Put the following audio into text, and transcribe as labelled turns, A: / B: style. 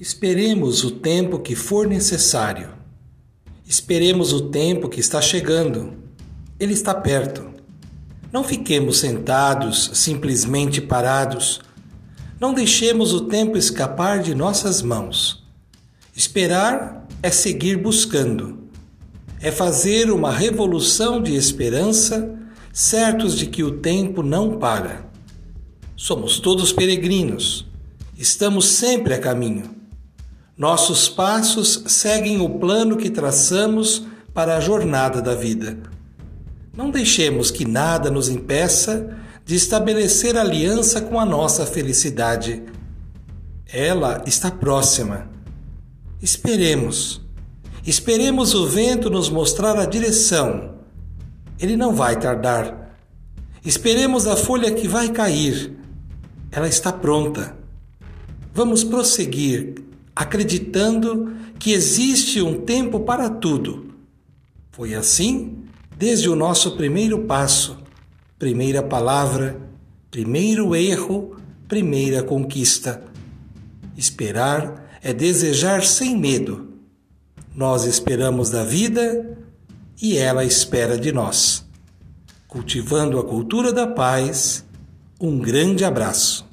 A: Esperemos o tempo que for necessário. Esperemos o tempo que está chegando. Ele está perto. Não fiquemos sentados, simplesmente parados. Não deixemos o tempo escapar de nossas mãos. Esperar é seguir buscando. É fazer uma revolução de esperança, certos de que o tempo não para. Somos todos peregrinos. Estamos sempre a caminho. Nossos passos seguem o plano que traçamos para a jornada da vida. Não deixemos que nada nos impeça de estabelecer aliança com a nossa felicidade. Ela está próxima. Esperemos. Esperemos o vento nos mostrar a direção. Ele não vai tardar. Esperemos a folha que vai cair. Ela está pronta. Vamos prosseguir acreditando que existe um tempo para tudo. Foi assim desde o nosso primeiro passo, primeira palavra, primeiro erro, primeira conquista. Esperar é desejar sem medo. Nós esperamos da vida e ela espera de nós. Cultivando a cultura da paz, um grande abraço.